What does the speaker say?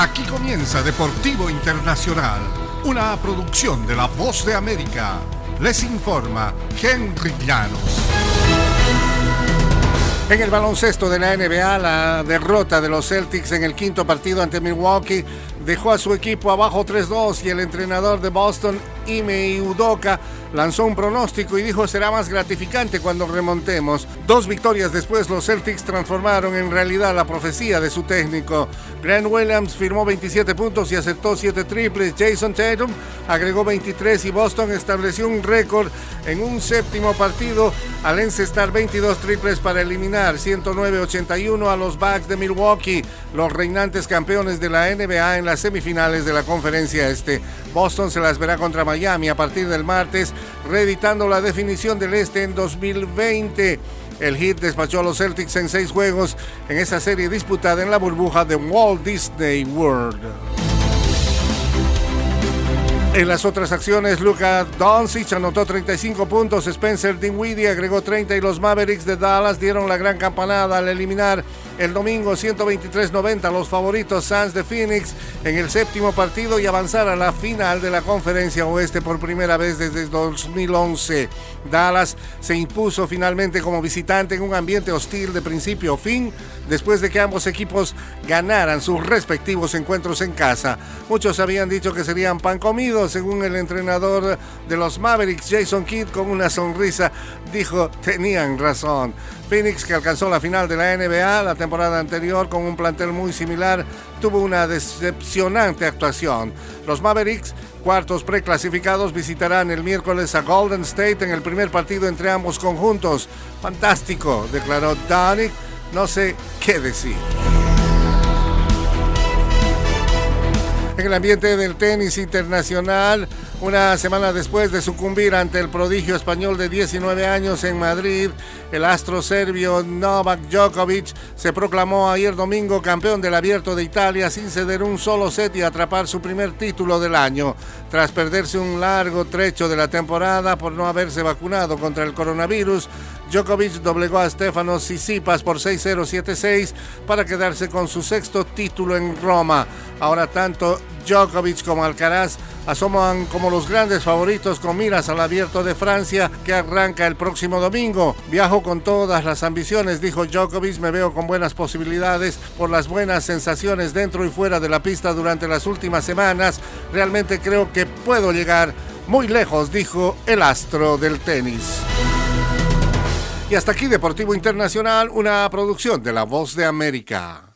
Aquí comienza Deportivo Internacional, una producción de La Voz de América. Les informa Henry Llanos. En el baloncesto de la NBA, la derrota de los Celtics en el quinto partido ante Milwaukee dejó a su equipo abajo 3-2 y el entrenador de Boston, Ime Udoka, lanzó un pronóstico y dijo será más gratificante cuando remontemos. Dos victorias después los Celtics transformaron en realidad la profecía de su técnico. Grant Williams firmó 27 puntos y aceptó 7 triples. Jason Tatum agregó 23 y Boston estableció un récord en un séptimo partido al encestar 22 triples para eliminar 109-81 a los Bucks de Milwaukee, los reinantes campeones de la NBA en la semifinales de la conferencia este. Boston se las verá contra Miami a partir del martes, reeditando la definición del este en 2020. El Heat despachó a los Celtics en seis juegos en esa serie disputada en la burbuja de Walt Disney World. En las otras acciones, Luka Doncic anotó 35 puntos, Spencer Dinwiddie agregó 30 y los Mavericks de Dallas dieron la gran campanada al eliminar el domingo 123-90 los favoritos Suns de Phoenix en el séptimo partido y avanzar a la final de la conferencia oeste por primera vez desde 2011. Dallas se impuso finalmente como visitante en un ambiente hostil de principio a fin después de que ambos equipos ganaran sus respectivos encuentros en casa. Muchos habían dicho que serían pan comido, según el entrenador de los Mavericks, Jason Kidd, con una sonrisa, dijo, tenían razón. Phoenix, que alcanzó la final de la NBA la temporada anterior con un plantel muy similar, tuvo una decepcionante actuación. Los Mavericks, cuartos preclasificados, visitarán el miércoles a Golden State en el primer partido entre ambos conjuntos. Fantástico, declaró Danik. No sé qué decir. En el ambiente del tenis internacional, una semana después de sucumbir ante el prodigio español de 19 años en Madrid, el astro serbio Novak Djokovic se proclamó ayer domingo campeón del Abierto de Italia sin ceder un solo set y atrapar su primer título del año, tras perderse un largo trecho de la temporada por no haberse vacunado contra el coronavirus. Djokovic doblegó a Stefano Tsitsipas por 6-0-7-6 para quedarse con su sexto título en Roma. Ahora tanto Djokovic como Alcaraz asoman como los grandes favoritos con miras al abierto de Francia que arranca el próximo domingo. Viajo con todas las ambiciones, dijo Djokovic, me veo con buenas posibilidades por las buenas sensaciones dentro y fuera de la pista durante las últimas semanas. Realmente creo que puedo llegar muy lejos, dijo el astro del tenis. Y hasta aquí Deportivo Internacional, una producción de La Voz de América.